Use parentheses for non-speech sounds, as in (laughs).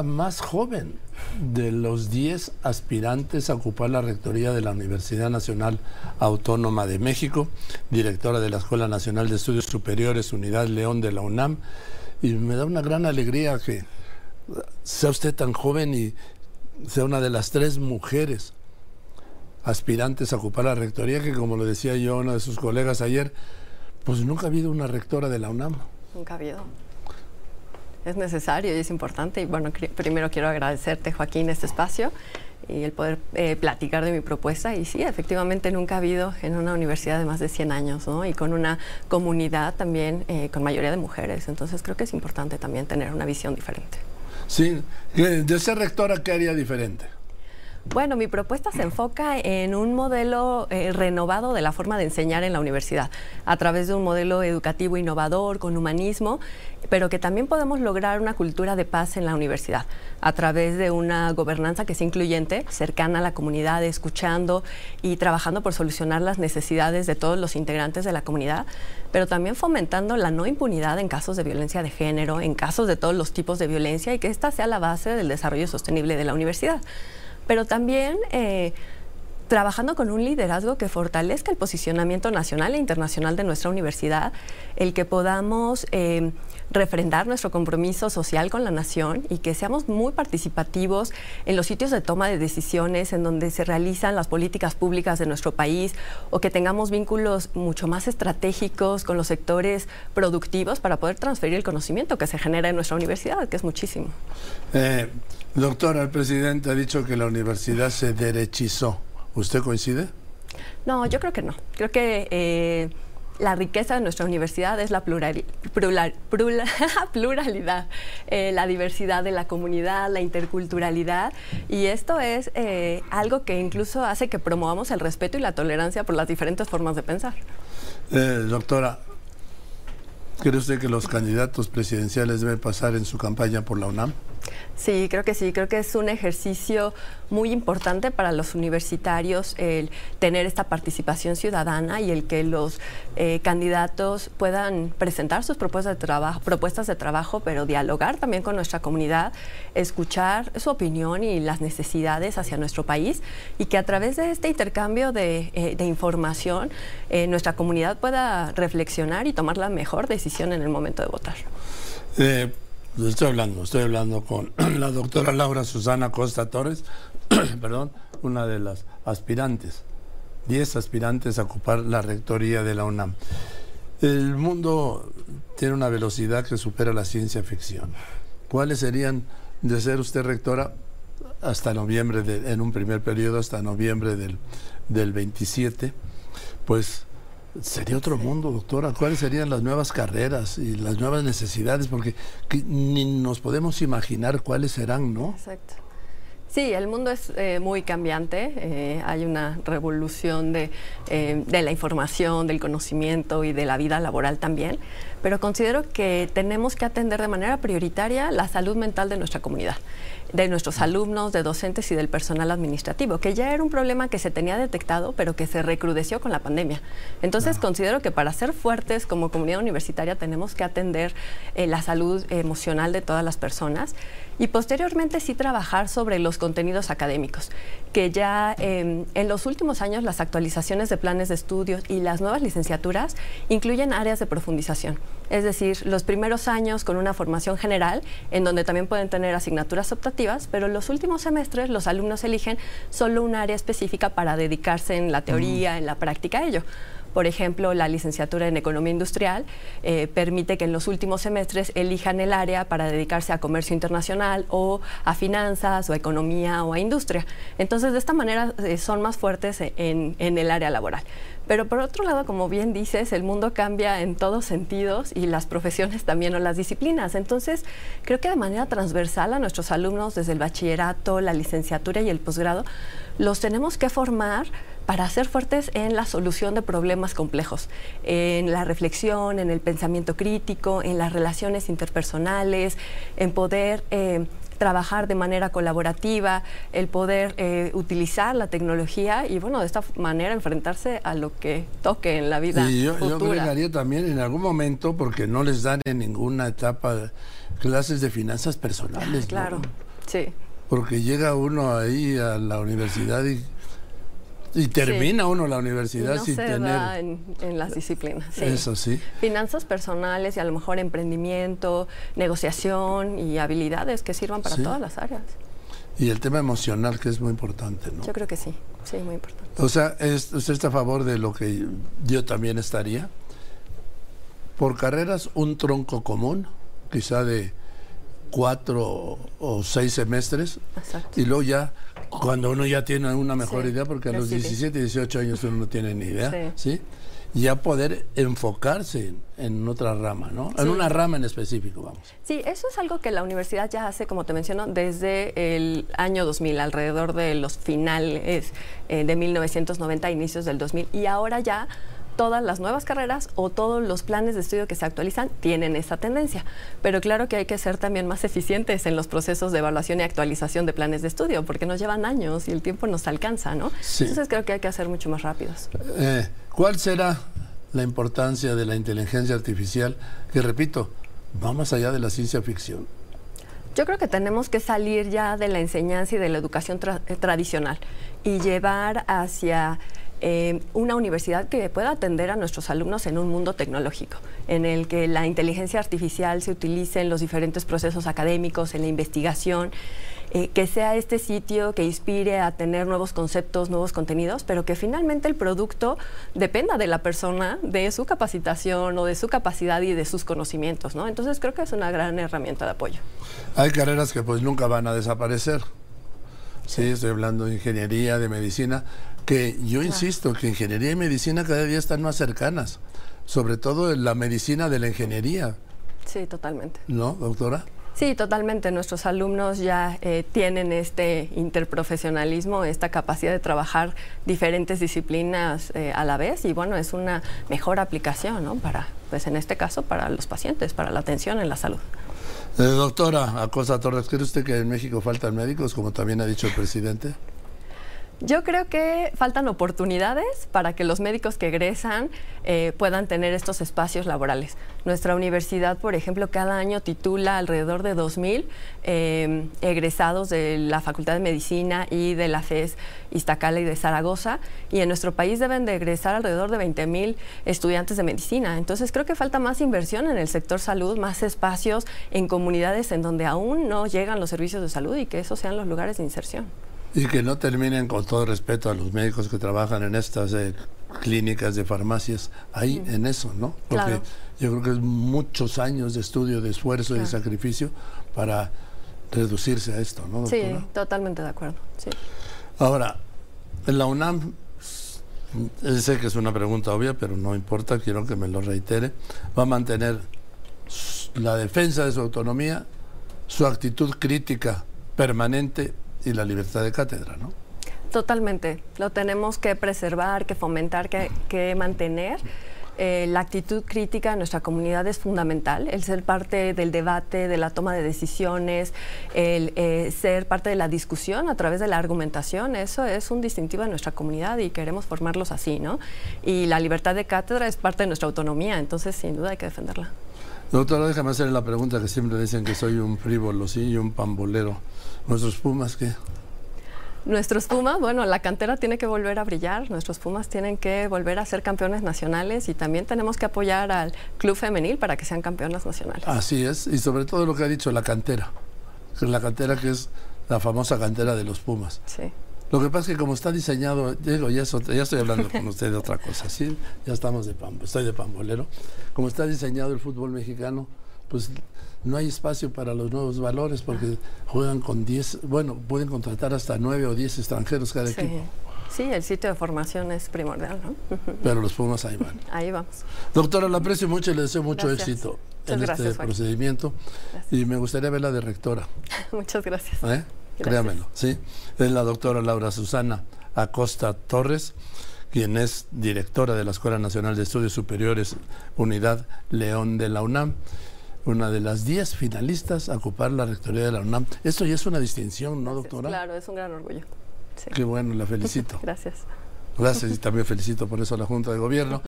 más joven de los 10 aspirantes a ocupar la rectoría de la Universidad Nacional Autónoma de México, directora de la Escuela Nacional de Estudios Superiores, Unidad León de la UNAM. Y me da una gran alegría que sea usted tan joven y sea una de las tres mujeres aspirantes a ocupar la rectoría, que como lo decía yo una de sus colegas ayer, pues nunca ha habido una rectora de la UNAM. Nunca ha habido. Es necesario y es importante. Y bueno, primero quiero agradecerte, Joaquín, este espacio y el poder eh, platicar de mi propuesta. Y sí, efectivamente nunca ha habido en una universidad de más de 100 años, ¿no? Y con una comunidad también eh, con mayoría de mujeres. Entonces creo que es importante también tener una visión diferente. Sí, de ser rectora, ¿qué haría diferente? Bueno, mi propuesta se enfoca en un modelo eh, renovado de la forma de enseñar en la universidad, a través de un modelo educativo innovador, con humanismo, pero que también podemos lograr una cultura de paz en la universidad, a través de una gobernanza que sea incluyente, cercana a la comunidad, escuchando y trabajando por solucionar las necesidades de todos los integrantes de la comunidad, pero también fomentando la no impunidad en casos de violencia de género, en casos de todos los tipos de violencia y que esta sea la base del desarrollo sostenible de la universidad pero también eh, trabajando con un liderazgo que fortalezca el posicionamiento nacional e internacional de nuestra universidad, el que podamos eh, refrendar nuestro compromiso social con la nación y que seamos muy participativos en los sitios de toma de decisiones en donde se realizan las políticas públicas de nuestro país o que tengamos vínculos mucho más estratégicos con los sectores productivos para poder transferir el conocimiento que se genera en nuestra universidad, que es muchísimo. Eh, doctora, el presidente ha dicho que la universidad se derechizó. ¿Usted coincide? No, yo creo que no. Creo que eh, la riqueza de nuestra universidad es la (laughs) pluralidad, eh, la diversidad de la comunidad, la interculturalidad. Y esto es eh, algo que incluso hace que promovamos el respeto y la tolerancia por las diferentes formas de pensar. doctora, ¿cree usted que los candidatos presidenciales deben pasar en su campaña por la UNAM? Sí, creo que sí, creo que es un ejercicio muy importante para los universitarios el tener esta participación ciudadana y el que los eh, candidatos puedan presentar sus propuestas de trabajo, propuestas de trabajo, pero dialogar también con nuestra comunidad, escuchar su opinión y las necesidades hacia nuestro país y que a través de este intercambio de, eh, información eh, nuestra comunidad pueda reflexionar y tomar la mejor decisión en el momento de votar. Estoy hablando, estoy hablando con (clears throat) la doctora Laura Susana Costa Torres, (clears throat) perdón, una de las aspirantes, 10 aspirantes a ocupar la rectoría de la UNAM. El mundo tiene una velocidad que supera la ciencia ficción. ¿Cuáles serían, de ser usted rectora, hasta noviembre, de, en un primer periodo, hasta noviembre del, del 27? Pues Sería otro mundo, doctora. ¿Cuáles serían las nuevas carreras y las nuevas necesidades? Porque ni nos podemos imaginar cuáles serán, ¿no? Exacto. Sí, el mundo es eh, muy cambiante. Eh, hay una revolución de, eh, de, la información, del conocimiento y de la vida laboral también. Pero considero que tenemos que atender de manera prioritaria la salud mental de nuestra comunidad de nuestros alumnos, de docentes y del personal administrativo, que ya era un problema que se tenía detectado, pero que se recrudeció con la pandemia. Entonces, considero que para ser fuertes como comunidad universitaria tenemos que atender la salud emocional de todas las personas y posteriormente sí trabajar sobre los contenidos académicos, que ya em, en los últimos años las actualizaciones de planes de estudios y las nuevas licenciaturas incluyen áreas de profundización. Es decir, los primeros años con una formación general, en donde también pueden tener asignaturas optativas, pero los últimos semestres los alumnos eligen solo un área específica para dedicarse en la teoría, en la práctica a ello. Por ejemplo, la licenciatura en Economía Industrial eh, permite que en los últimos semestres elijan el área para dedicarse a comercio internacional o a finanzas o a economía o a industria. Entonces, de esta manera eh, son más fuertes en, en el área laboral. Pero por otro lado, como bien dices, el mundo cambia en todos sentidos y las profesiones también o las disciplinas. Entonces, creo que de manera transversal a nuestros alumnos desde el bachillerato, la licenciatura y el posgrado, los tenemos que formar para ser fuertes en la solución de problemas complejos, en la reflexión, en el pensamiento crítico, en las relaciones interpersonales, en poder eh, trabajar de manera colaborativa, el poder eh, utilizar la tecnología y bueno, de esta manera enfrentarse a lo que toque en la vida. Y yo, agregaría también en algún momento, porque no les dan en ninguna etapa clases de finanzas personales. ¿no? Claro, sí. Porque llega uno ahí a la universidad y, y termina uno la universidad no sin se tener... da en, en las disciplinas. sí. Eso sí. Finanzas personales y a lo mejor emprendimiento, negociación y habilidades que sirvan para Sí. todas las áreas. Y el tema emocional, que es muy importante, ¿no? Yo creo que sí, sí, muy importante. O sea, es- ¿usted está a favor de lo que yo también estaría? Por carreras, un tronco común, quizá de cuatro o seis semestres, Exacto. y luego ya, cuando uno ya tiene una mejor Sí, idea, porque a los decide. 17, 18 años uno no tiene ni idea, Sí. ¿sí? Ya poder enfocarse en, en otra rama, ¿no? En Sí. una rama en específico, vamos. Sí, eso es algo que la universidad ya hace, como te menciono, desde el año 2000, alrededor de los finales eh, de 1990, inicios del 2000, y ahora ya todas las nuevas carreras o todos los planes de estudio que se actualizan tienen esa tendencia. Pero claro que hay que ser también más eficientes en los procesos de evaluación y actualización de planes de estudio, porque nos llevan años y el tiempo nos alcanza, ¿no? Sí. Entonces creo que hay que hacer mucho más rápidos. Eh, ¿Cuál será la importancia de la inteligencia artificial? Que repito, va más allá de la ciencia ficción. Yo creo que tenemos que salir ya de la enseñanza y de la educación tra- tradicional y llevar hacia eh, una universidad que pueda atender a nuestros alumnos en un mundo tecnológico, en el que la inteligencia artificial se utilice en los diferentes procesos académicos, en la investigación, eh, que sea este sitio que inspire a tener nuevos conceptos, nuevos contenidos, pero que finalmente el producto dependa de la persona, de su capacitación o de su capacidad y de sus conocimientos, ¿no? Entonces creo que es una gran herramienta de apoyo. Hay carreras que pues nunca van a desaparecer. Sí, estoy hablando de ingeniería, de medicina, que yo insisto que ingeniería y medicina cada día están más cercanas, sobre todo la medicina de la ingeniería, Sí, totalmente. ¿no, doctora? Sí, totalmente. Nuestros alumnos ya eh, tienen este interprofesionalismo, esta capacidad de trabajar diferentes disciplinas eh, a la vez y bueno, es una mejor aplicación, ¿no? Para, pues en este caso, para los pacientes, para la atención en la salud. Eh, doctora Acosta Torres, ¿cree usted que en México faltan médicos, como también ha dicho el presidente? Yo creo que faltan oportunidades para que los médicos que egresan eh, puedan tener estos espacios laborales. Nuestra universidad, por ejemplo, cada año titula alrededor de 2.000 eh, egresados de la Facultad de Medicina y de la FES Iztacala y de Zaragoza, y en nuestro país deben de egresar alrededor de 20.000 estudiantes de medicina. Entonces creo que falta más inversión en el sector salud, más espacios en comunidades en donde aún no llegan los servicios de salud y que esos sean los lugares de inserción. Y que no terminen con todo respeto a los médicos que trabajan en estas eh, clínicas de farmacias, ahí en eso, ¿no? Porque Claro. yo creo que es muchos años de estudio, de esfuerzo y de sacrificio para reducirse a esto, ¿no, Sí, totalmente de acuerdo. Sí. Ahora, en la UNAM, sé que es una pregunta obvia, pero no importa, quiero que me lo reitere, va a mantener la defensa de su autonomía, su actitud crítica permanente y la libertad de cátedra, ¿no? Totalmente. Lo tenemos que preservar, que fomentar, que, que mantener. Eh, la actitud crítica en nuestra comunidad es fundamental, el ser parte del debate, de la toma de decisiones, el eh, ser parte de la discusión a través de la argumentación, eso es un distintivo de nuestra comunidad y queremos formarlos así, ¿no? Y la libertad de cátedra es parte de nuestra autonomía, entonces sin duda hay que defenderla. Doctora, déjame hacerle la pregunta que siempre dicen que soy un frívolo, sí, y un pambolero. ¿Nuestros Pumas qué? Nuestros Pumas, bueno, la cantera tiene que volver a brillar, nuestros Pumas tienen que volver a ser campeones nacionales y también tenemos que apoyar al club femenil para que sean campeones nacionales. Así es, y sobre todo lo que ha dicho la cantera, la cantera que es la famosa cantera de los Pumas. Sí. Lo que pasa es que como está diseñado, digo, ya, ya estoy hablando con usted de otra cosa, ¿sí? Ya estamos de pambo, estoy de pambolero. Como está diseñado el fútbol mexicano, pues no hay espacio para los nuevos valores porque juegan con 10, bueno, pueden contratar hasta 9 o 10 extranjeros cada Sí. equipo, Sí, el sitio de formación es primordial, ¿no? (laughs) pero los Pumas ahí van. Ahí vamos. Doctora, la aprecio mucho y le deseo mucho Gracias. éxito Muchas en gracias, este procedimiento Gracias. y me gustaría verla de rectora. (laughs) Muchas gracias. ¿eh? Créamelo, ¿sí? Es la doctora Laura Susana Acosta Torres, quien es directora de la Escuela Nacional de Estudios Superiores, Unidad León de la UNAM. Una de las 10 finalistas a ocupar la rectoría de la UNAM. Esto ya es una distinción, ¿no, doctora? Claro, es un gran orgullo. Qué bueno, la felicito. (laughs) Gracias. Gracias y también felicito por eso a la Junta de Gobierno.